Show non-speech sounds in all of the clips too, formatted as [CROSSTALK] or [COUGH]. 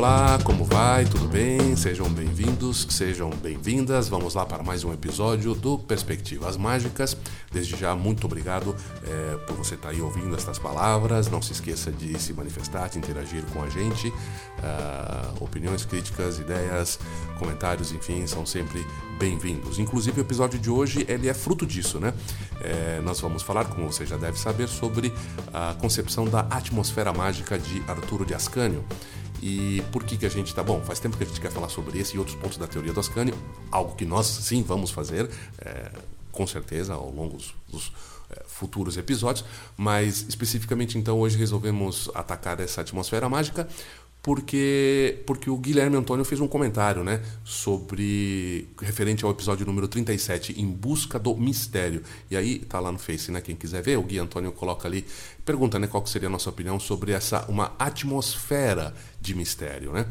olá, como vai? Tudo bem? Sejam bem-vindos, sejam bem-vindas. Vamos lá para mais um episódio do Perspectivas Mágicas. Desde já, muito obrigado é, por você estar aí ouvindo estas palavras. Não se esqueça de se manifestar, de interagir com a gente. Uh, opiniões, críticas, ideias, comentários, enfim, são sempre bem-vindos. Inclusive, o episódio de hoje ele é fruto disso, né? É, nós vamos falar, como você já deve saber, sobre a concepção da atmosfera mágica de Arturo de Ascânio. E por que, que a gente tá bom? Faz tempo que a gente quer falar sobre esse e outros pontos da teoria do Ascânio, algo que nós sim vamos fazer, é, com certeza, ao longo dos, dos é, futuros episódios, mas especificamente então hoje resolvemos atacar essa atmosfera mágica porque porque o Guilherme Antônio fez um comentário, né, sobre referente ao episódio número 37, em busca do mistério. E aí tá lá no Face, né, quem quiser ver, o Gui Antônio coloca ali, pergunta, né, qual seria a nossa opinião sobre essa uma atmosfera de mistério, né?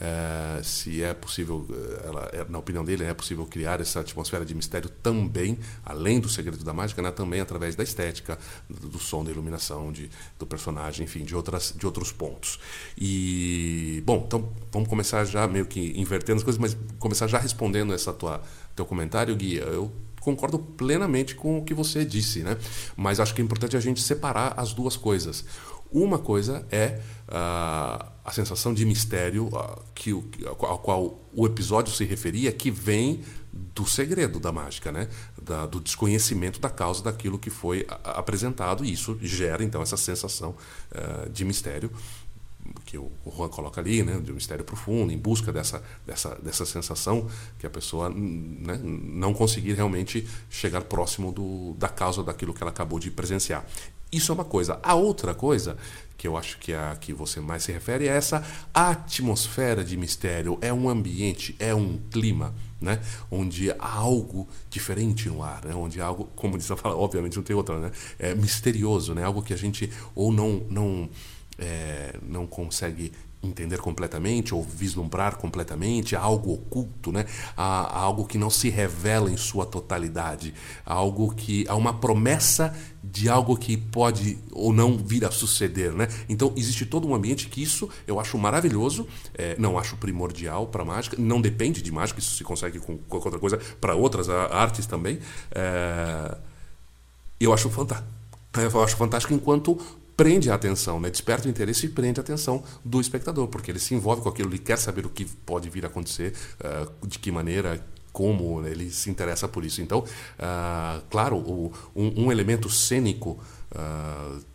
É, se é possível, eh, ela, é, na opinião dele, é possível criar essa atmosfera de mistério também, além do segredo da mágica, né, também através da estética, do, do som, da iluminação, de, do personagem, enfim, de, outras, de outros pontos. E, bom, então vamos começar já meio que invertendo as coisas, mas começar já respondendo essa tua teu comentário, Guia. Eu concordo plenamente com o que você disse, né? Mas acho que é importante a gente separar as duas coisas. Uma coisa é uh, a sensação de mistério uh, que, ao qual o episódio se referia, que vem do segredo da mágica, né? Da, do desconhecimento da causa daquilo que foi apresentado, e isso gera então essa sensação uh, de mistério que o Juan coloca ali, né, de um mistério profundo, em busca dessa, dessa, dessa sensação que a pessoa né, não conseguir realmente chegar próximo do, da causa daquilo que ela acabou de presenciar. Isso é uma coisa. A outra coisa, que eu acho que é a que você mais se refere, é essa atmosfera de mistério. É um ambiente, é um clima, né? onde há algo diferente no ar, né? onde há algo, como diz a fala, obviamente não tem outra, né? é misterioso, né? algo que a gente ou não, não, é, não consegue entender completamente ou vislumbrar completamente, algo oculto, né? Há, algo que não se revela em sua totalidade, algo que há uma promessa de algo que pode ou não vir a suceder, né? Então existe todo um ambiente que isso eu acho maravilhoso, é, não acho primordial para mágica, não depende de mágica, isso se consegue com qualquer outra coisa para outras artes também. É, eu acho fantástico. Eu acho fantástico enquanto prende a atenção, né? desperta o interesse e prende a atenção do espectador, porque ele se envolve com aquilo, ele quer saber o que pode vir a acontecer, uh, de que maneira, como né? ele se interessa por isso. Então, uh, claro, o, um, um, elemento cênico uh,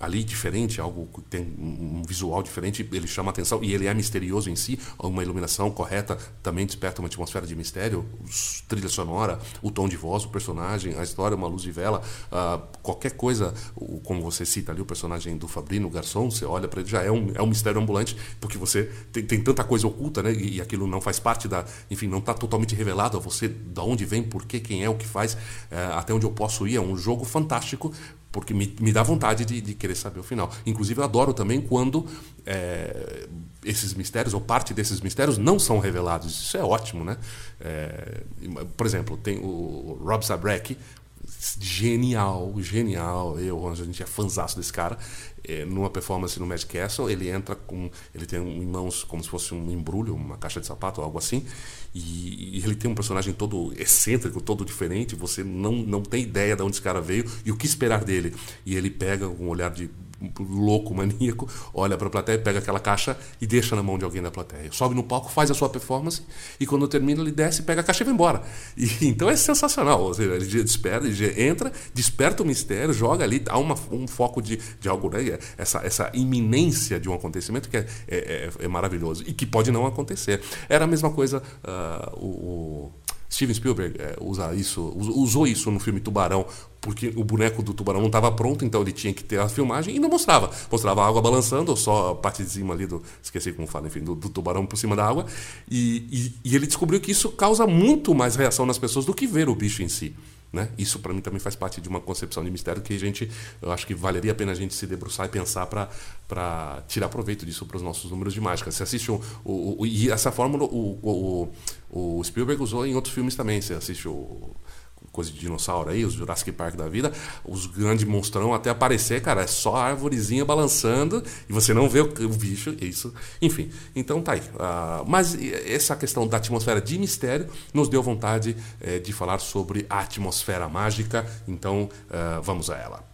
ali diferente, algo que tem um visual diferente, ele chama atenção e ele é misterioso em si. Uma iluminação correta também desperta uma atmosfera de mistério, trilha sonora, o tom de voz, o personagem, a história, uma luz de vela, uh, qualquer coisa, como você cita ali o personagem do Fabrino, o garçom, você olha para ele, já é um, é um mistério ambulante, porque você tem, tem tanta coisa oculta, né? E, e, aquilo não faz parte da. Enfim, não está totalmente revelado a você de onde vem, por quê, quem é, o que faz, uh, até onde eu posso ir. É um jogo fantástico porque me, me dá vontade de, de, querer saber o final. Inclusive, eu adoro também quando é, esses mistérios, ou parte desses mistérios, não são revelados. Isso é ótimo, né? É, por exemplo, tem o Rob Zabrak, genial, genial. Eu, a gente é fãzaço desse cara. É, numa performance no Magic Castle, ele entra com. Ele tem em mãos como se fosse um embrulho, uma caixa de sapato, algo assim. E, e ele tem um personagem todo excêntrico, todo diferente. Você não, não tem ideia de onde esse cara veio e o que esperar dele. E ele pega um olhar de louco, maníaco, olha para a plateia, pega aquela caixa e deixa na mão de alguém da plateia. Sobe no palco, faz a sua performance e quando termina ele desce, pega a caixa e vai embora. E, [LAUGHS] então é sensacional. Ou seja, ele desperta, ele entra, desperta o mistério, joga ali, há uma, um foco de, de algo, né? essa, essa iminência de um acontecimento que é, é, é, é maravilhoso e que pode não acontecer. Era a mesma coisa uh, o Steven Spielberg é, usa isso, usou isso no filme Tubarão, porque o boneco do tubarão não estava pronto, então ele tinha que ter a filmagem e não mostrava. Mostrava a água balançando, ou só a parte de cima ali do. Esqueci como fala, enfim, do, do tubarão por cima da água. E, e, e, ele descobriu que isso causa muito mais reação nas pessoas do que ver o bicho em si. Né? Isso para mim também faz parte de uma concepção de mistério que a gente, eu acho que valeria a pena a gente se debruçar e pensar para tirar proveito disso para os nossos números de mágica. Você assiste o, o, o e essa fórmula o, o Spielberg usou em outros filmes também. Você assiste o coisa de dinossauro aí, os Jurassic Park da vida, os grandes monstrão até aparecer, cara, é só árvorezinha balançando e você não vê o, o bicho, isso, enfim. Então tá aí. Uh, mas essa questão da atmosfera de mistério nos deu vontade uh, de falar sobre a atmosfera mágica, então uh, vamos a ela.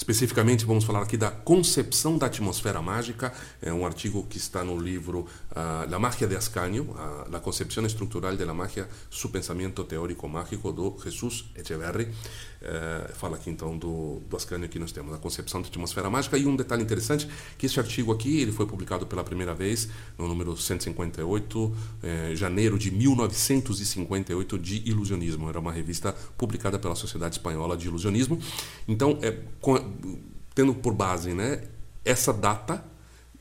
Especificamente, vamos falar aqui da concepção da atmosfera mágica, é um artigo que está no livro uh, La Magia de Ascanio, uh, La Concepción Estructural de la Magia, Su Pensamento Teórico Mágico, do Jesus Echeverri. Uh, fala aqui então do, do Ascanio que nós temos, a concepção da atmosfera mágica. E um detalhe interessante, que esse artigo aqui ele foi publicado pela primeira vez no número 158, eh, janeiro de 1958, de Ilusionismo. Era uma revista publicada pela Sociedade Espanhola de Ilusionismo. Então, é, tendo por base né, essa data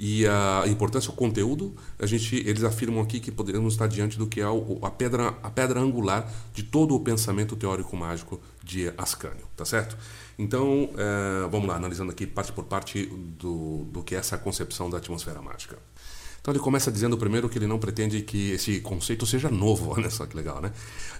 e a importância, o conteúdo, a gente, eles afirmam aqui que poderíamos estar diante do que é a pedra, a pedra angular de todo o pensamento teórico mágico de Ascânio, tá certo? Então, é, vamos lá, analisando aqui parte por parte do, do que é essa concepção da atmosfera mágica. Então ele começa dizendo primeiro que ele não pretende que esse conceito seja novo, [LAUGHS] olha só que legal, né?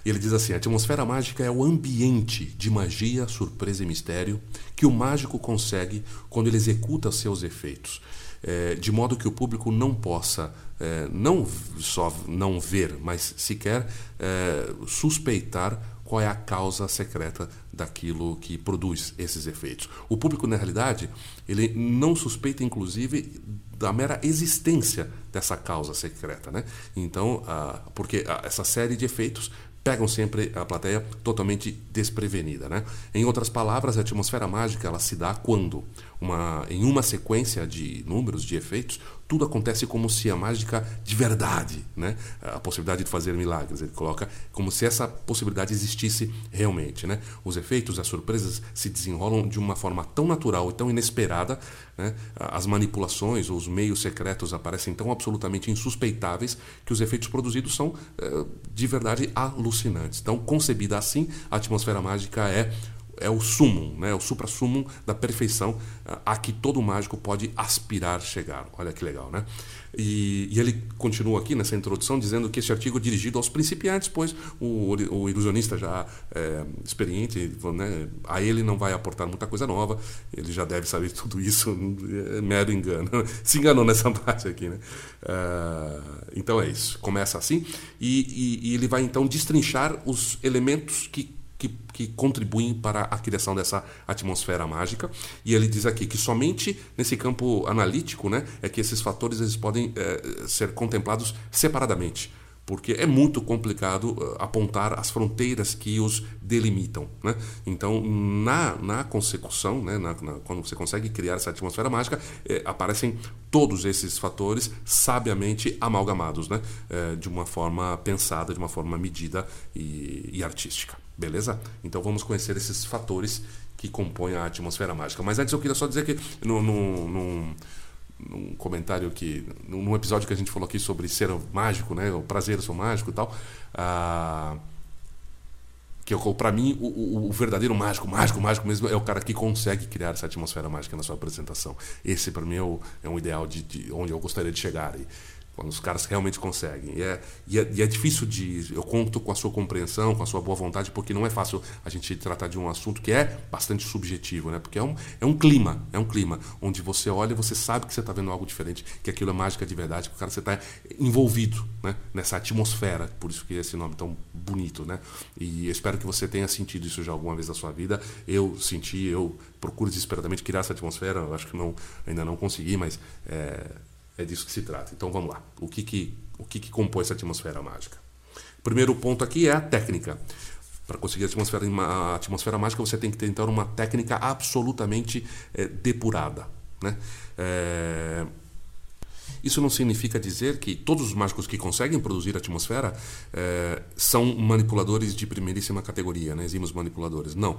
E ele diz assim: a atmosfera mágica é o ambiente de magia, surpresa e mistério que o mágico consegue quando ele executa seus efeitos, é, de modo que o público não possa é, não só não ver, mas sequer é, suspeitar qual é a causa secreta daquilo que produz esses efeitos. O público, na realidade, ele não suspeita, inclusive, da mera existência dessa causa secreta, né? Então, ah, porque ah, essa série de efeitos pegam sempre a plateia totalmente desprevenida, né? Em outras palavras, a atmosfera mágica ela se dá quando uma, em uma sequência de números, de efeitos, tudo acontece como se a mágica de verdade, né? a possibilidade de fazer milagres, ele coloca como se essa possibilidade existisse realmente. Né? Os efeitos, as surpresas se desenrolam de uma forma tão natural e tão inesperada, né? as manipulações, os meios secretos aparecem tão absolutamente insuspeitáveis que os efeitos produzidos são eh, de verdade alucinantes. Então, concebida assim, a atmosfera mágica é é o sumo, né, o supra-sumo da perfeição a que todo mágico pode aspirar chegar. Olha que legal, né? E, e, ele continua aqui nessa introdução dizendo que esse artigo é dirigido aos principiantes, pois o, o ilusionista já é, experiente, né, a ele não vai aportar muita coisa nova, ele já deve saber tudo isso, é mero engano. [LAUGHS] Se enganou nessa [LAUGHS] parte aqui, né? Uh, então é isso, começa assim, e, e, e ele vai então destrinchar os elementos que que, que, contribuem para a criação dessa atmosfera mágica. E ele diz aqui que somente nesse campo analítico né, é que esses fatores eles podem é, ser contemplados separadamente porque é muito complicado uh, apontar as fronteiras que os delimitam. Né? Então, na, na consecução, né, na, na, quando você consegue criar essa atmosfera mágica, eh, aparecem todos esses fatores sabiamente amalgamados, né? Eh, de uma forma pensada, de uma forma medida e, e artística. Beleza? Então, vamos conhecer esses fatores que compõem a atmosfera mágica. Mas antes eu queria só dizer que no, no, no num comentário que num episódio que a gente falou aqui sobre ser mágico, né, o prazer ser mágico e tal, ah, que para mim o, o, o, verdadeiro mágico, mágico, mágico mesmo é o cara que consegue criar essa atmosfera mágica na sua apresentação. Esse para mim é, o, é um ideal de, de, onde eu gostaria de chegar. E, quando os caras realmente conseguem. E é, e é, e é, difícil de. Eu conto com a sua compreensão, com a sua boa vontade, porque não é fácil a gente tratar de um assunto que é bastante subjetivo, né? Porque é um, é um clima, é um clima onde você olha e você sabe que você está vendo algo diferente, que aquilo é mágica de verdade, que o cara você está envolvido né? nessa atmosfera, por isso que esse nome é tão bonito, né? E espero que você tenha sentido isso já alguma vez na sua vida. Eu senti, eu procuro desesperadamente criar essa atmosfera, eu acho que não, ainda não consegui, mas. É, é disso que se trata. Então vamos lá. O que, que, o que, que compõe essa atmosfera mágica? Primeiro ponto aqui é a técnica. Para conseguir a atmosfera, a atmosfera mágica, você tem que ter então uma técnica absolutamente é, depurada. Né? É, isso não significa dizer que todos os mágicos que conseguem produzir atmosfera é, são manipuladores de primeiríssima categoria, né? eximos manipuladores. Não.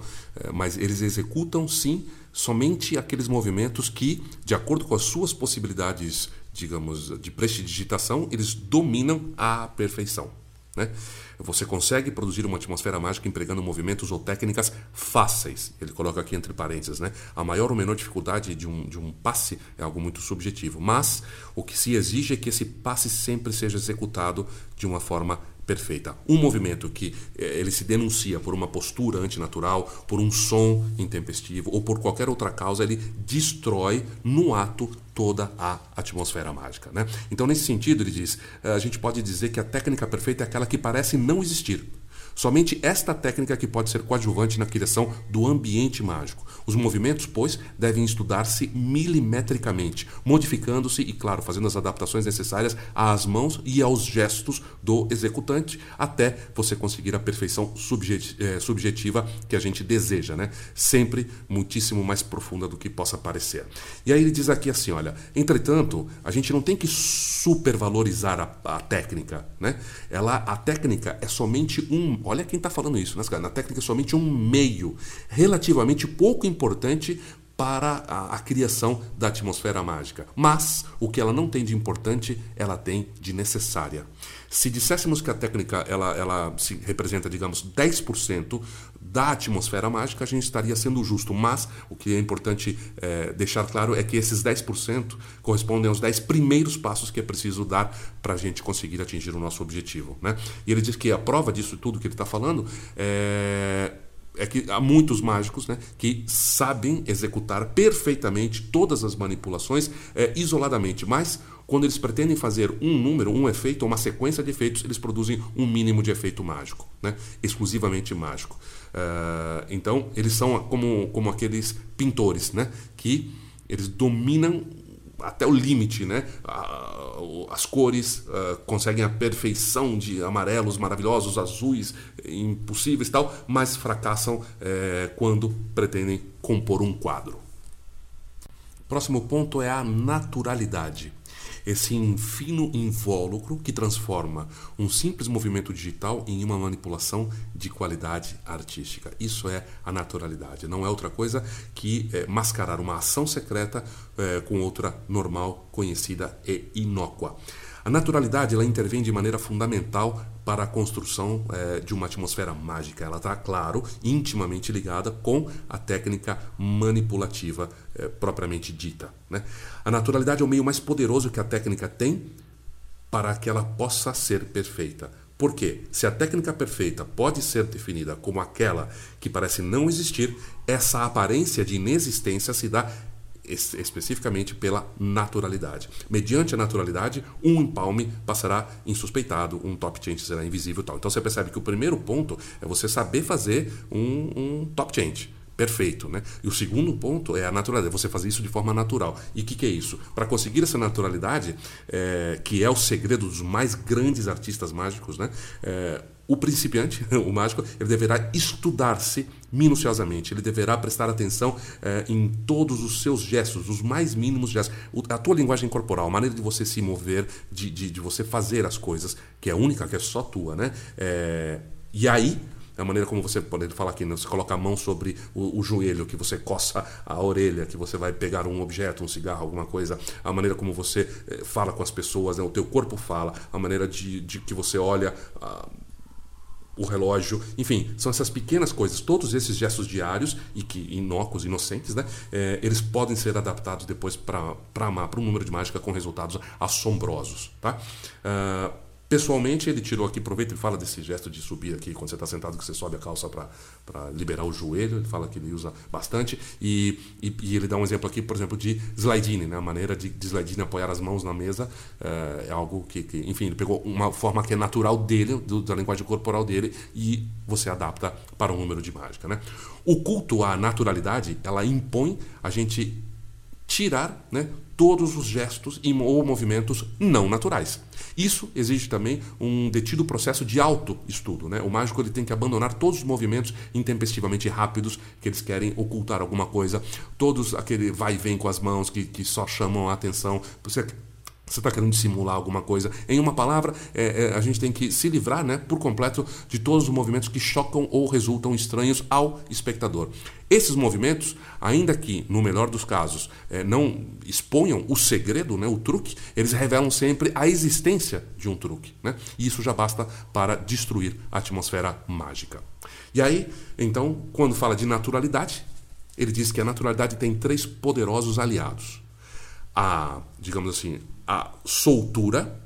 Mas eles executam, sim, somente aqueles movimentos que, de acordo com as suas possibilidades digamos, de prestidigitação, eles dominam à perfeição. Né? Você consegue produzir uma atmosfera mágica empregando movimentos ou técnicas fáceis. Ele coloca aqui entre parênteses. Né? A maior ou menor dificuldade de um, de um passe é algo muito subjetivo. Mas o que se exige é que esse passe sempre seja executado de uma forma perfeita. Um movimento que eh, ele se denuncia por uma postura antinatural, por um som intempestivo ou por qualquer outra causa, ele destrói no ato toda a atmosfera mágica. Né? Então, nesse sentido, ele diz: eh, a gente pode dizer que a técnica perfeita é aquela que parece não existir. Somente esta técnica que pode ser coadjuvante na criação do ambiente mágico. Os movimentos, pois, devem estudar-se milimetricamente, modificando-se e, claro, fazendo as adaptações necessárias às mãos e aos gestos do executante, até você conseguir a perfeição eh, subjetiva que a gente deseja, né? Sempre muitíssimo mais profunda do que possa parecer. E aí ele diz aqui assim, olha, entretanto, a gente não tem que supervalorizar a, a técnica, né? Ela, a técnica é somente um, olha quem está falando isso, né? Na técnica somente um meio relativamente pouco importante para a, a, criação da atmosfera mágica. Mas o que ela não tem de importante, ela tem de necessária. Se disséssemos que a técnica ela, ela se representa, digamos, 10% da atmosfera mágica, a gente estaria sendo justo. Mas o que é importante é, deixar claro é que esses 10% correspondem aos 10 primeiros passos que é preciso dar para a gente conseguir atingir o nosso objetivo. Né? E ele diz que a prova disso tudo que ele está falando é é que há muitos mágicos né, que sabem executar perfeitamente todas as manipulações é, isoladamente, mas quando eles pretendem fazer um número, um efeito, uma sequência de efeitos, eles produzem um mínimo de efeito mágico, né, exclusivamente mágico. Uh, então, eles são como, como aqueles pintores né, que eles dominam até o limite, né? As cores uh, conseguem a perfeição de amarelos maravilhosos, azuis impossíveis e tal, mas fracassam é, quando pretendem compor um quadro. Próximo ponto é a naturalidade esse fino invólucro que transforma um simples movimento digital em uma manipulação de qualidade artística. Isso é a naturalidade. Não é outra coisa que é, mascarar uma ação secreta é, com outra normal, conhecida e inócua. A naturalidade ela intervém de maneira fundamental para a construção é, de uma atmosfera mágica. Ela está, claro, intimamente ligada com a técnica manipulativa é, propriamente dita. Né? A naturalidade é o meio mais poderoso que a técnica tem para que ela possa ser perfeita. Porque se a técnica perfeita pode ser definida como aquela que parece não existir, essa aparência de inexistência se dá especificamente pela naturalidade. Mediante a naturalidade, um empalme passará insuspeitado, um top change será invisível tal. Então você percebe que o primeiro ponto é você saber fazer um, um top change perfeito, né? E o segundo ponto é a naturalidade, você fazer isso de forma natural. E o que, que, é isso? Para conseguir essa naturalidade, é, que é o segredo dos mais grandes artistas mágicos, né? É, o principiante, [LAUGHS] o mágico, ele deverá estudar-se minuciosamente, ele deverá prestar atenção eh, em todos os seus gestos, os mais mínimos gestos, a tua linguagem corporal, a maneira de você se mover, de, de, de você fazer as coisas, que é única, que é só tua, né? É, e aí, a maneira como você pode falar aqui, né? você coloca a mão sobre o, o, joelho, que você coça a orelha, que você vai pegar um objeto, um cigarro, alguma coisa, a maneira como você eh, fala com as pessoas, né? o teu corpo fala, a maneira de, de que você olha. Uh, o relógio, enfim, são essas pequenas coisas, todos esses gestos diários e que inócuos, inocentes, né, é, eles podem ser adaptados depois para amar, para um número de mágica com resultados assombrosos, tá? Uh, Pessoalmente, ele tirou aqui, aproveita e fala desse gesto de subir aqui, quando você está sentado, que você sobe a calça para liberar o joelho. Ele fala que ele usa bastante. E, e, e, ele dá um exemplo aqui, por exemplo, de slidine, né? a maneira de, de slidine apoiar as mãos na mesa. É, é algo que, que, enfim, ele pegou uma forma que é natural dele, do, da linguagem corporal dele, e você adapta para um número de mágica. Né? O culto à naturalidade, ela impõe a gente tirar né, todos os gestos ou movimentos não naturais. Isso exige também um detido processo de autoestudo. Né? O mágico ele tem que abandonar todos os movimentos intempestivamente rápidos que eles querem ocultar alguma coisa, todos aquele vai e vem com as mãos que, que só chamam a atenção. Você você está querendo simular alguma coisa. Em uma palavra, é, é, a gente tem que se livrar né, por completo de todos os movimentos que chocam ou resultam estranhos ao espectador. Esses movimentos, ainda que, no melhor dos casos, é, não exponham o segredo, né, o truque, eles revelam sempre a existência de um truque. Né? E isso já basta para destruir a atmosfera mágica. E aí, então, quando fala de naturalidade, ele diz que a naturalidade tem três poderosos aliados. A, digamos assim, a soltura,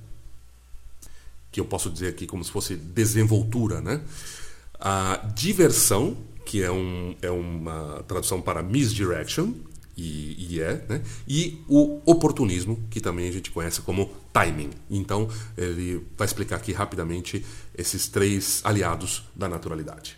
que eu posso dizer aqui como se fosse desenvoltura, né? A diversão, que é, um, é uma tradução para misdirection, e, e, é, né? E o oportunismo, que também a gente conhece como timing. Então, ele vai explicar aqui rapidamente esses três aliados da naturalidade.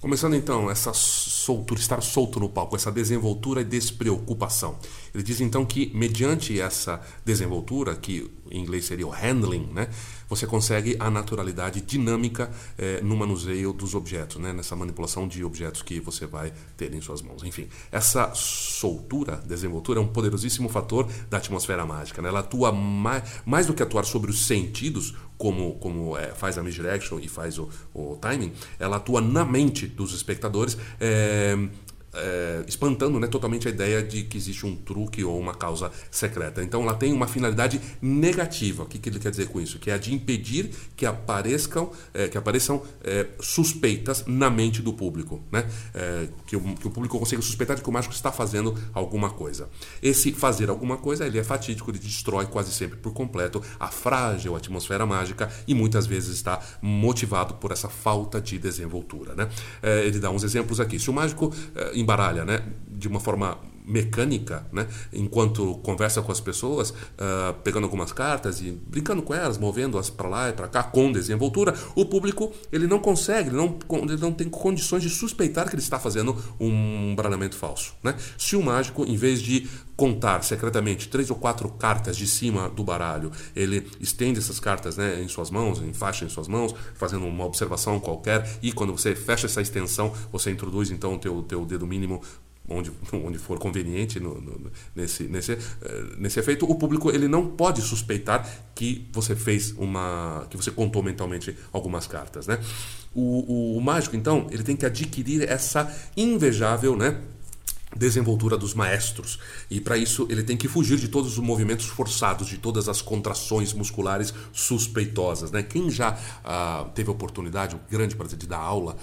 Começando então essa soltura, estar solto no palco, essa desenvoltura e despreocupação. Ele diz então que mediante essa desenvoltura, que em inglês seria o handling, né, você consegue a naturalidade dinâmica é, no manuseio dos objetos, né, nessa manipulação de objetos que você vai ter em suas mãos. Enfim, essa soltura, desenvoltura, é um poderosíssimo fator da atmosfera mágica. Né? Ela atua mais, mais do que atuar sobre os sentidos, como, como é, faz a misdirection e faz o, o timing, ela atua na mente dos espectadores, é, é, espantando né, totalmente a ideia de que existe um truque ou uma causa secreta. Então ela tem uma finalidade negativa. O que, que ele quer dizer com isso? Que é a de impedir que apareçam, é, que apareçam é, suspeitas na mente do público. Né? É, que, o, que, o, público consiga suspeitar de que o mágico está fazendo alguma coisa. Esse fazer alguma coisa ele é fatídico, ele destrói quase sempre por completo a frágil atmosfera mágica e muitas vezes está motivado por essa falta de desenvoltura. Né? É, ele dá uns exemplos aqui. Se o mágico é, embaralha, né? De uma forma mecânica, né? enquanto conversa com as pessoas, uh, pegando algumas cartas e brincando com elas, movendo-as para lá e para cá com desenvoltura, o público ele não consegue, ele não, ele não tem condições de suspeitar que ele está fazendo um embaralhamento falso. Né? Se o mágico, em vez de contar secretamente três ou quatro cartas de cima do baralho, ele estende essas cartas né, em suas mãos, em faixa em suas mãos, fazendo uma observação qualquer, e quando você fecha essa extensão, você introduz então o teu, teu dedo mínimo onde, [LAUGHS] onde for conveniente no, no, nesse, nesse, eh, nesse efeito, o público ele não pode suspeitar que você fez uma. que você contou mentalmente algumas cartas. Né? O, o, o mágico, então, ele tem que adquirir essa invejável. Né? desenvoltura dos maestros. E para isso ele tem que fugir de todos os movimentos forçados, de todas as contrações musculares suspeitosas. Né? Quem já ah, teve a oportunidade, o grande prazer de dar aula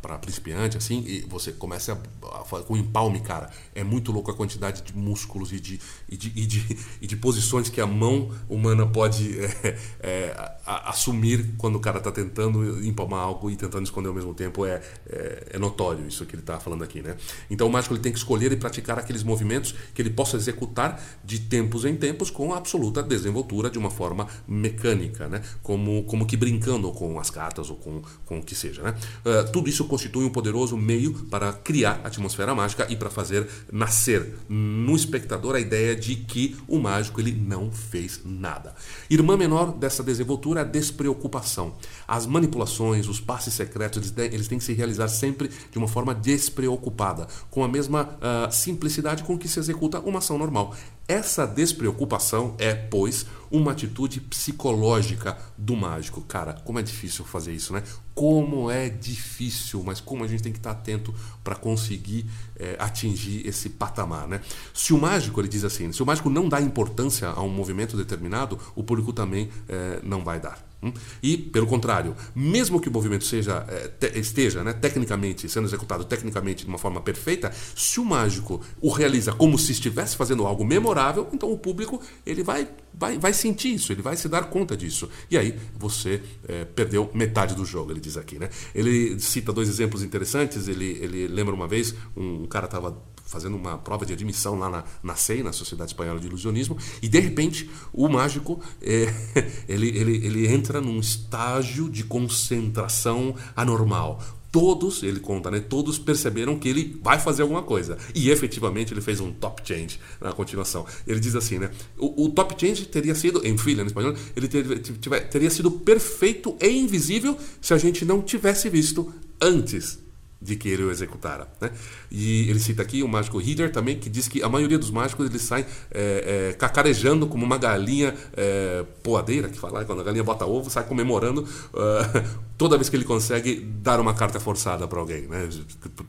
para principiante, assim, e você começa a, a, com empalme, cara. É muito louco a quantidade de músculos e de, e de, e de, e de posições que a mão humana pode é, é, a, assumir quando o cara está tentando empalmar algo e tentando esconder ao mesmo tempo. É, é, é notório isso que ele está falando aqui, né? Então o mágico ele tem que escolher e praticar aqueles movimentos que ele possa executar de tempos em tempos com absoluta desenvoltura de uma forma mecânica, né? Como, como que brincando com as cartas ou com, com o que seja, né? Uh, tudo isso constitui um poderoso meio para criar atmosfera mágica e para fazer nascer no espectador a ideia de que o mágico ele não fez nada. Irmã menor dessa desenvoltura é a despreocupação. As manipulações, os passes secretos, eles têm que se realizar sempre de uma forma despreocupada, com a mesma uh, simplicidade com que se executa uma ação normal. Essa despreocupação é, pois, uma atitude psicológica do mágico. Cara, como é difícil fazer isso, né? Como é difícil, mas como a gente tem que estar atento para conseguir é, atingir esse patamar, né? Se o mágico, ele diz assim, se o mágico não dá importância a um movimento determinado, o público também é, não vai dar. Hum? E, pelo contrário, mesmo que o movimento seja, é, esteja né, tecnicamente, sendo executado tecnicamente de uma forma perfeita, se o mágico o realiza como se estivesse fazendo algo memorável, então o público ele vai, vai, vai sentir isso, ele vai se dar conta disso. E aí você é, perdeu metade do jogo, ele diz aqui. Né? Ele cita dois exemplos interessantes. Ele, ele lembra uma vez, um cara estava fazendo uma prova de admissão lá na, na SEI, na Sociedade Espanhola de Ilusionismo, e de repente o mágico é, [LAUGHS] ele, ele, ele entra num estágio de concentração anormal. Todos, ele conta, né? Todos perceberam que ele vai fazer alguma coisa. E efetivamente ele fez um top change na continuação. Ele diz assim, né? O, o top change teria sido, em filha, no espanhol, ele ter, ter, teria sido perfeito e invisível se a gente não tivesse visto antes de que o executara. Né? E ele cita aqui o mágico Hitler também, que diz que a maioria dos mágicos eles saem é, é, cacarejando como uma galinha é, poadeira, que fala, quando a galinha bota ovo, sai comemorando uh, toda vez que ele consegue dar uma carta forçada para alguém. Né?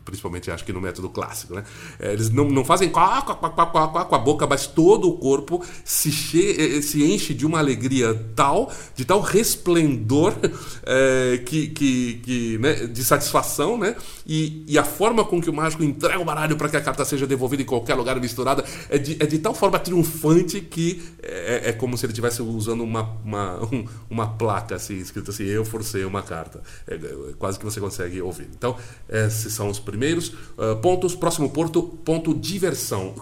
Principalmente, acho que no método clássico. Né? É, eles não, não fazem quá, quá, quá, quá, quá, com a boca, mas todo o corpo se, che se enche de uma alegria tal, de tal resplendor é, que, que, que, né, de satisfação, né? E, e, a forma com que o mágico entrega o baralho para que a carta seja devolvida em qualquer lugar misturada é de, é de tal forma triunfante que é, é como se ele estivesse usando uma, uma, um, uma placa assim, escrita assim: Eu forcei uma carta. É, é, quase que você consegue ouvir. Então, esses são os primeiros uh, pontos. Próximo ponto, ponto diversão.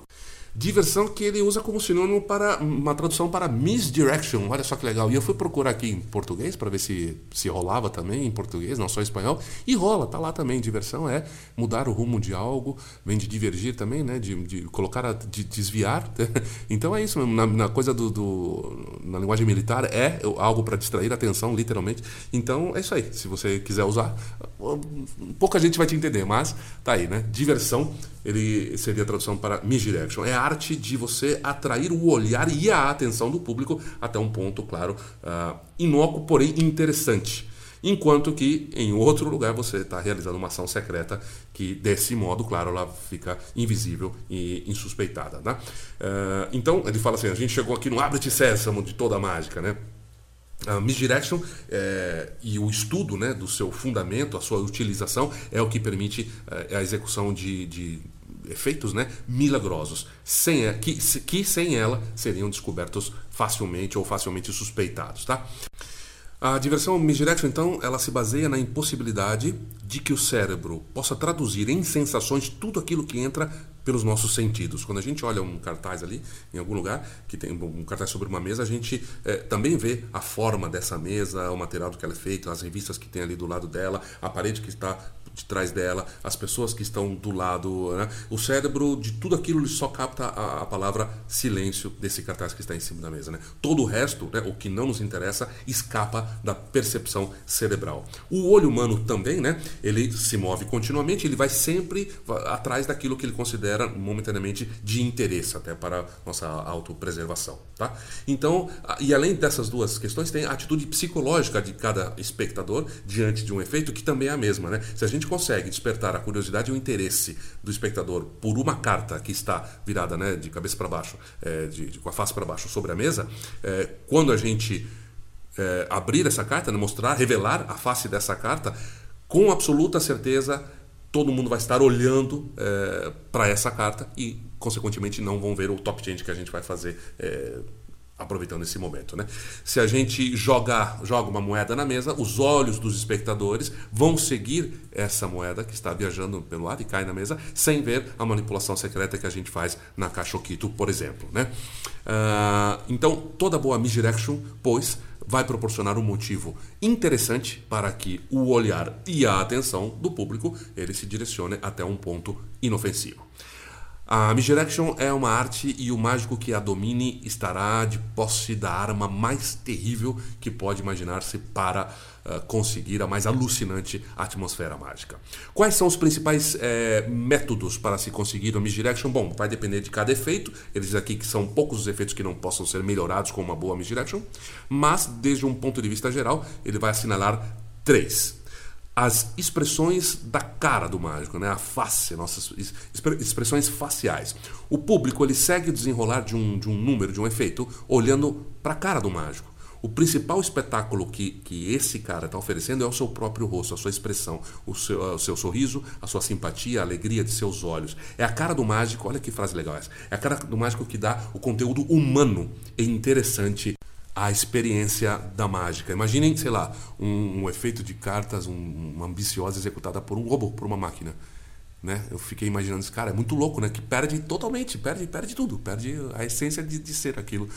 Diversão que ele usa como sinônimo para uma tradução para misdirection. Olha só que legal. E eu fui procurar aqui em português para ver se se rolava também em português, não só em espanhol. E rola, tá lá também. Diversão é mudar o rumo de algo, vem de divergir também, né? De, de colocar, a, de desviar. [LAUGHS] então é isso na, na coisa do, do, na linguagem militar é algo para distrair a atenção, literalmente. Então é isso aí. Se você quiser usar, pouca gente vai te entender, mas tá aí, né? Diversão, ele seria a tradução para misdirection. É a arte de você atrair o olhar e a atenção do público até um ponto, claro, uh, inócuo, porém interessante. Enquanto que em outro lugar você está realizando uma ação secreta que, desse modo, claro, ela fica invisível e insuspeitada. Né? Uh, então, ele fala assim: a gente chegou aqui no abre-te sésamo de toda a mágica, né? A misdirection é, e o estudo né, do seu fundamento, a sua utilização, é o que permite é, a execução de, de efeitos né, milagrosos, sem, que, que sem ela seriam descobertos facilmente ou facilmente suspeitados. Tá? A diversão misdirection, então, ela se baseia na impossibilidade de que o cérebro possa traduzir em sensações tudo aquilo que entra pelos nossos sentidos. Quando a gente olha um cartaz ali, em algum lugar, que tem um cartaz sobre uma mesa, a gente é, também vê a forma dessa mesa, o material do que ela é feito, as revistas que tem ali do lado dela, a parede que está de trás dela, as pessoas que estão do lado. Né? O cérebro, de tudo aquilo, ele só capta a, a, palavra silêncio desse cartaz que está em cima da mesa. Né? Todo o resto, né, o que não nos interessa, escapa da percepção cerebral. O olho humano também, né, ele se move continuamente, ele vai sempre atrás daquilo que ele considera momentaneamente de interesse, até para nossa autopreservação. Tá? Então, e além dessas duas questões, tem a atitude psicológica de cada espectador diante de um efeito que também é a mesma. Né? Se a gente consegue despertar a curiosidade e o interesse do espectador por uma carta que está virada né, de cabeça para baixo, é, de, de, com a face para baixo sobre a mesa, é, quando a gente é, abrir essa carta, né, mostrar, revelar a face dessa carta, com absoluta certeza todo mundo vai estar olhando é, para essa carta e, consequentemente, não vão ver o top change que a gente vai fazer é, aproveitando esse momento, né? Se a gente jogar, joga uma moeda na mesa, os olhos dos espectadores vão seguir essa moeda que está viajando pelo ar e cai na mesa, sem ver a manipulação secreta que a gente faz na Cachoquito, por exemplo, né? Uh, então, toda boa misdirection, pois, vai proporcionar um motivo interessante para que o olhar e a atenção do público ele se direcione até um ponto inofensivo. A Misdirection é uma arte e o mágico que a domine estará de posse da arma mais terrível que pode imaginar-se para uh, conseguir a mais alucinante atmosfera mágica. Quais são os principais eh, métodos para se conseguir a Misdirection? Bom, vai depender de cada efeito. Eles aqui que são poucos os efeitos que não possam ser melhorados com uma boa Misdirection, mas desde um ponto de vista geral, ele vai assinalar três as expressões da cara do mágico, né? a face, nossas expressões faciais. O público ele segue o desenrolar de um, de um número, de um efeito, olhando para a cara do mágico. O principal espetáculo que, que esse cara está oferecendo é o seu próprio rosto, a sua expressão, o seu, o seu sorriso, a sua simpatia, a alegria de seus olhos. É a cara do mágico, olha que frase legal essa. É a cara do mágico que dá o conteúdo humano e interessante a experiência da mágica. Imaginem, sei lá, um, um efeito de cartas, um, uma ambiciosa executada por um robô, por uma máquina. Né? Eu fiquei imaginando esse cara, é muito louco, né? Que perde totalmente, perde, perde tudo, perde a essência de, de ser aquilo.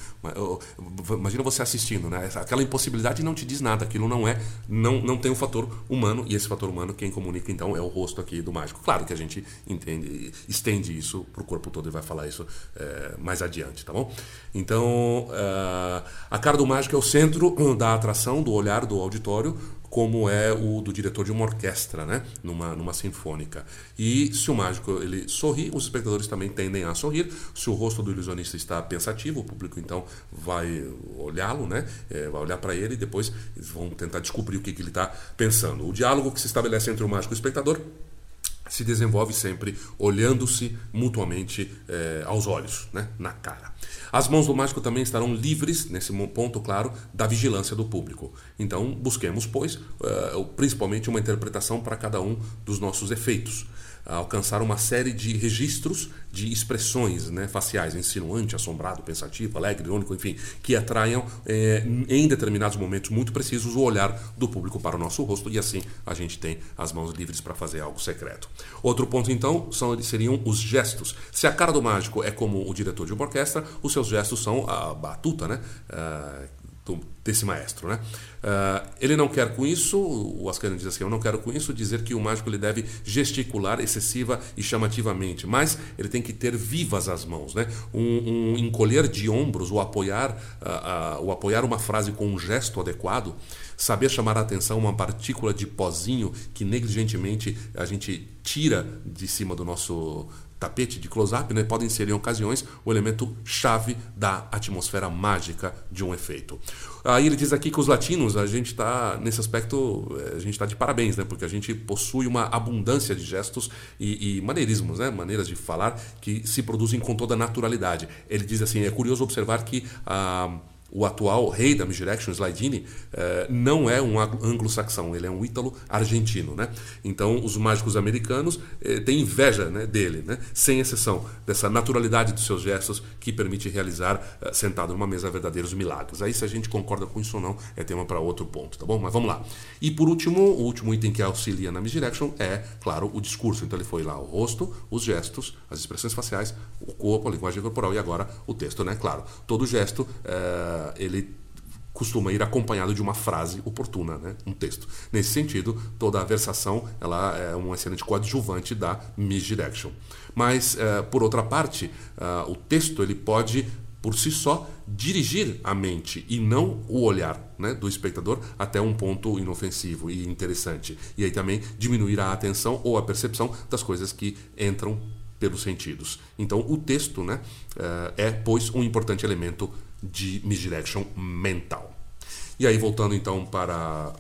Imagina você assistindo, né? Aquela impossibilidade não te diz nada, aquilo não é, não, não tem um fator humano, e esse fator humano quem comunica então é o rosto aqui do mágico. Claro que a gente entende, estende isso para o corpo todo e vai falar isso é, mais adiante, tá bom? Então, uh, a cara do mágico é o centro da atração, do olhar do auditório, como é o do diretor de uma orquestra, né? numa, numa sinfônica. E se o mágico ele sorri, os espectadores também tendem a sorrir. Se o rosto do ilusionista está pensativo, o público então vai olhá-lo, né? É, vai olhar para ele e depois eles vão tentar descobrir o que, que ele está pensando. O diálogo que se estabelece entre o mágico e o espectador se desenvolve sempre olhando-se mutuamente eh, aos olhos, né, na cara. As mãos do mágico também estarão livres, nesse ponto, claro, da vigilância do público. Então, busquemos, pois, uh, principalmente uma interpretação para cada um dos nossos efeitos alcançar uma série de registros de expressões né, faciais, insinuante, assombrado, pensativo, alegre, irônico, enfim, que atraiam é, em determinados momentos muito precisos o olhar do público para o nosso rosto e assim a gente tem as mãos livres para fazer algo secreto. Outro ponto então são, seriam os gestos. Se a cara do mágico é como o diretor de uma orquestra, os seus gestos são a batuta, né? Uh, desse maestro. Né? Uh, ele não quer com isso, o Ascanian diz assim, eu não quero com isso dizer que o mágico ele deve gesticular excessiva e chamativamente, mas ele tem que ter vivas as mãos. Né? Um, um encolher de ombros, o apoiar, uh, uh, o apoiar uma frase com um gesto adequado, saber chamar a atenção uma partícula de pozinho que negligentemente a gente tira de cima do nosso tapete de close-up né, podem ser, em ocasiões, o elemento chave da atmosfera mágica de um efeito. Aí ele diz aqui que os latinos, a gente está, nesse aspecto, eh, a gente está de parabéns, né, porque a gente possui uma abundância de gestos e, e maneirismos, né, maneiras de falar que se produzem com toda naturalidade. Ele diz assim: é curioso observar que. Ah, o atual rei da Misdirection, Slidini, eh, não é um anglo-saxão, ele é um ítalo-argentino. Né? Então, os mágicos americanos eh, têm inveja né, dele, né? sem exceção dessa naturalidade dos seus gestos que permite realizar, eh, sentado numa mesa, verdadeiros milagres. Aí, se a gente concorda com isso ou não, é tema para outro ponto, tá bom? Mas vamos lá. E por último, o último item que auxilia na Misdirection é, claro, o discurso. Então, ele foi lá o rosto, os gestos, as expressões faciais, o corpo, a linguagem corporal e agora o texto, né? Claro, todo gesto ele costuma ir acompanhado de uma frase oportuna, né? um texto. Nesse sentido, toda a versação ela é um excelente coadjuvante da misdirection. Mas, uh, por outra parte, uh, o texto ele pode por si só dirigir a mente e não o olhar né, do espectador até um ponto inofensivo e interessante. E aí também diminuir a atenção ou a percepção das coisas que entram pelos sentidos. Então, o texto né, uh, é, pois, um importante elemento de misdirection mental. E aí, voltando então para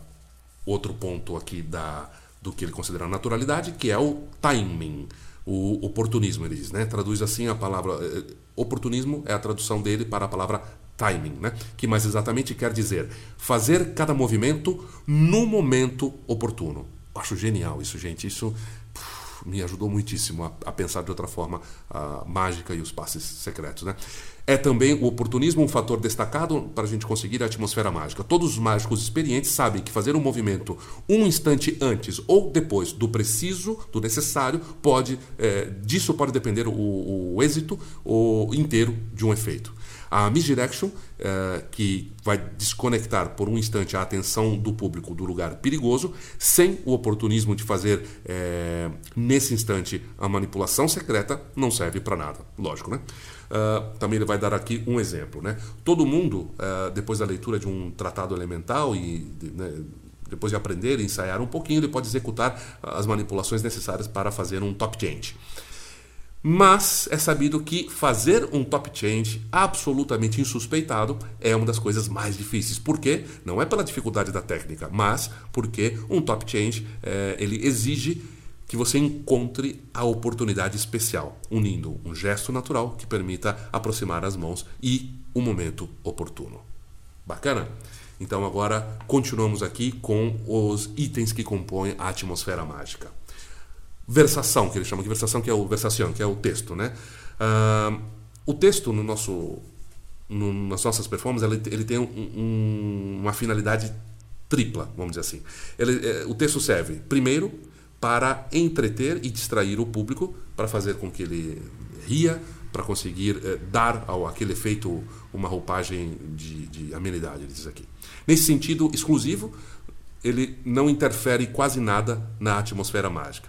outro ponto aqui da, do que ele considera naturalidade, que é o timing, o oportunismo, ele diz, né? Traduz assim a palavra. Eh, oportunismo é a tradução dele para a palavra timing, né? que mais exatamente quer dizer fazer cada movimento no momento oportuno. Acho genial isso, gente. Isso me ajudou muitíssimo a, a pensar de outra forma a mágica e os passes secretos. Né? É também o oportunismo um fator destacado para a gente conseguir a atmosfera mágica. Todos os mágicos experientes sabem que fazer um movimento um instante antes ou depois do preciso, do necessário, pode é, disso pode depender o, o êxito inteiro de um efeito. A misdirection, eh, que vai desconectar por um instante a atenção do público do lugar perigoso, sem o oportunismo de fazer eh, nesse instante a manipulação secreta, não serve para nada. Lógico, né? Uh, também ele vai dar aqui um exemplo. Né? Todo mundo, uh, depois da leitura de um tratado elemental e né, depois de aprender e ensaiar um pouquinho, ele pode executar as manipulações necessárias para fazer um top change. Mas é sabido que fazer um top change absolutamente insuspeitado é uma das coisas mais difíceis. Por quê? Não é pela dificuldade da técnica, mas porque um top change é, ele exige que você encontre a oportunidade especial, unindo um gesto natural que permita aproximar as mãos e o momento oportuno. Bacana? Então agora continuamos aqui com os itens que compõem a atmosfera mágica versação, que ele chama de versação, que é o versação, que é o texto, né? Uh, o texto no nosso, no, nas nossas performances, ele, ele tem um, um, uma finalidade tripla, vamos dizer assim. Ele, é, o texto serve, primeiro, para entreter e distrair o público, para fazer com que ele ria, para conseguir é, dar ao aquele efeito uma roupagem de, de amenidade, ele diz aqui. Nesse sentido exclusivo, ele não interfere quase nada na atmosfera mágica.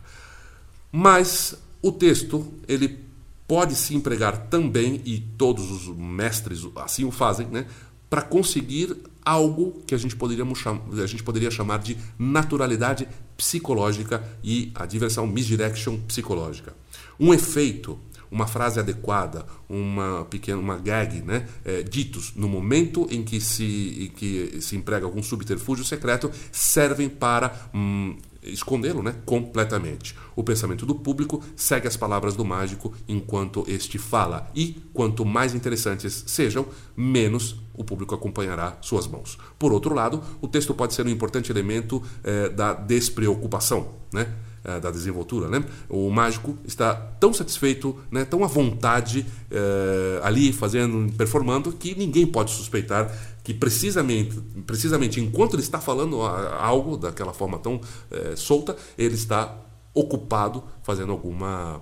Mas o texto, ele pode se empregar também, e todos os mestres assim o fazem, né, para conseguir algo que a gente, poderíamos cham a gente poderia chamar de naturalidade psicológica e a diversão misdirection psicológica. Um efeito, uma frase adequada, uma pequena uma gag, né, é, ditos no momento em que se, em que se emprega algum subterfúgio secreto, servem para hum, escondê-lo né, completamente. O pensamento do público segue as palavras do mágico enquanto este fala, e quanto mais interessantes sejam, menos o público acompanhará suas mãos. Por outro lado, o texto pode ser um importante elemento eh, da despreocupação. Né? Eh, da desenvoltura, né? O mágico está tão satisfeito, né, tão à vontade eh, ali fazendo, performando que ninguém pode suspeitar que precisamente, precisamente enquanto ele está falando algo daquela forma tão eh, solta, ele está ocupado fazendo alguma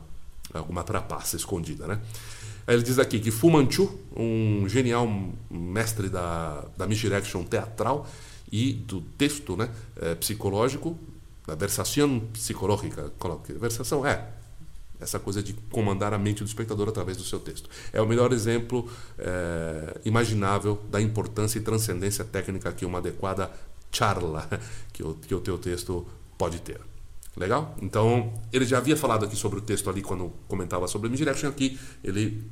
alguma trapaça escondida, né? Ele diz aqui que Fu Manchu, um genial mestre da, da misdirection teatral e do texto né, psicológico, da versação psicológica. Versação é essa coisa de comandar a mente do espectador através do seu texto. É o melhor exemplo é, imaginável da importância e transcendência técnica que uma adequada charla [LAUGHS] que o, que o teu texto pode ter. Legal? Então, ele já havia falado aqui sobre o texto ali quando comentava sobre o Misdirection. Aqui ele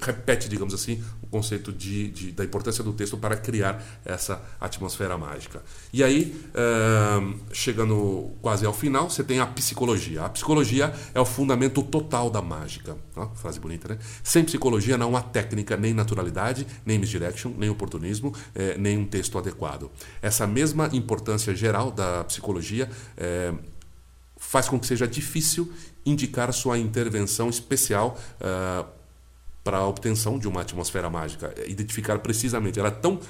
repete, digamos assim, o conceito de, de, da importância do texto para criar essa atmosfera mágica. E aí, uh, chegando quase ao final, você tem a psicologia. A psicologia é o fundamento total da mágica. Ó, frase bonita, né? Sem psicologia não há técnica, nem naturalidade, nem misdirection, nem oportunismo, eh, nem um texto adequado. Essa mesma importância geral da psicologia eh, faz com que seja difícil indicar sua intervenção especial uh, para a obtenção de uma atmosfera mágica. Identificar precisamente. Ela é tão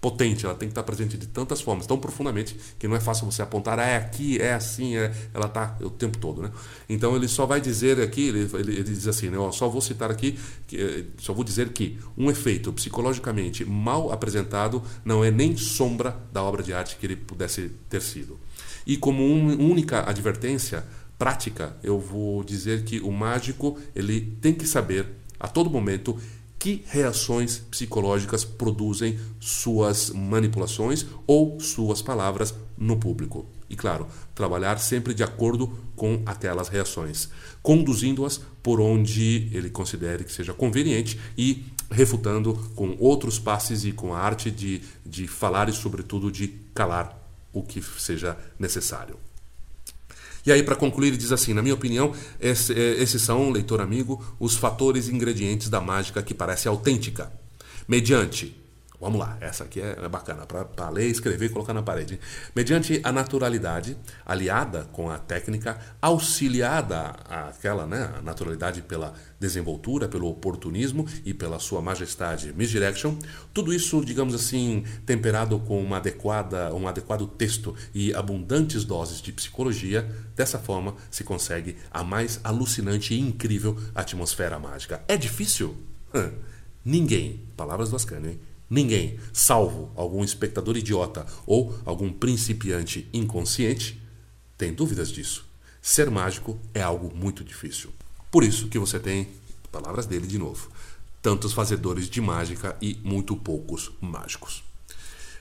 potente, ela tem que estar presente de tantas formas, tão profundamente, que não é fácil você apontar, ah, é aqui, é assim, é... ela está o tempo todo. Né? Então ele só vai dizer aqui, ele, ele, ele diz assim, né, só vou citar aqui, que, eh, só vou dizer que um efeito psicologicamente mal apresentado não é nem sombra da obra de arte que ele pudesse ter sido. E como única advertência prática, eu vou dizer que o mágico ele tem que saber a todo momento que reações psicológicas produzem suas manipulações ou suas palavras no público. E claro, trabalhar sempre de acordo com aquelas reações, conduzindo-as por onde ele considere que seja conveniente e refutando com outros passes e com a arte de, de falar e, sobretudo, de calar o que seja necessário. E aí, para concluir, ele diz assim: na minha opinião, esse, é, esses são, leitor amigo, os fatores e ingredientes da mágica que parece autêntica. Mediante Vamos lá, essa aqui é, é bacana para ler, escrever e colocar na parede. Mediante a naturalidade, aliada com a técnica, auxiliada aquela né, naturalidade pela desenvoltura, pelo oportunismo e pela sua majestade misdirection, tudo isso, digamos assim, temperado com uma adequada, um adequado texto e abundantes doses de psicologia, dessa forma se consegue a mais alucinante e incrível atmosfera mágica. É difícil? Ninguém, palavras do Ascânio, hein? Ninguém, salvo algum espectador idiota ou algum principiante inconsciente, tem dúvidas disso. Ser mágico é algo muito difícil. Por isso que você tem, palavras dele de novo, tantos fazedores de mágica e muito poucos mágicos.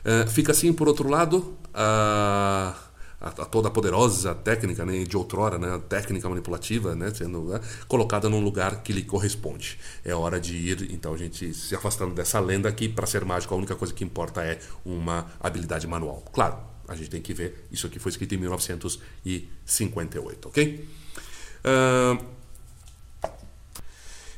Uh, fica assim, por outro lado, uh, a, a toda poderosa técnica né, de outrora, né, técnica manipulativa, né, sendo né, colocada num lugar que lhe corresponde. É hora de ir, então, a gente se afastando dessa lenda que, para ser mágico, a única coisa que importa é uma habilidade manual. Claro, a gente tem que ver, isso aqui foi escrito em 1958, ok? Uh,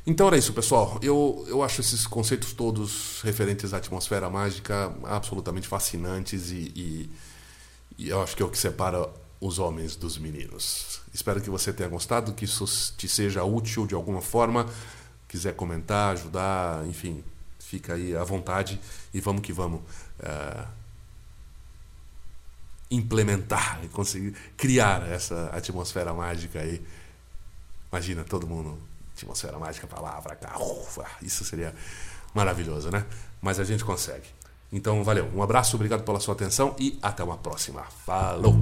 então era isso, pessoal. Eu, eu acho esses conceitos todos referentes à atmosfera mágica absolutamente fascinantes e, e e eu acho que é o que separa os homens dos meninos. Espero que você tenha gostado, que isso te seja útil de alguma forma. Quiser comentar, ajudar, enfim, fica aí à vontade e vamos que vamos uh, implementar e conseguir criar essa atmosfera mágica aí. Imagina todo mundo, atmosfera mágica cá, ufa, isso seria maravilhoso, né? Mas a gente consegue. Então, valeu. Um abraço, obrigado pela sua atenção e até uma próxima. Falou!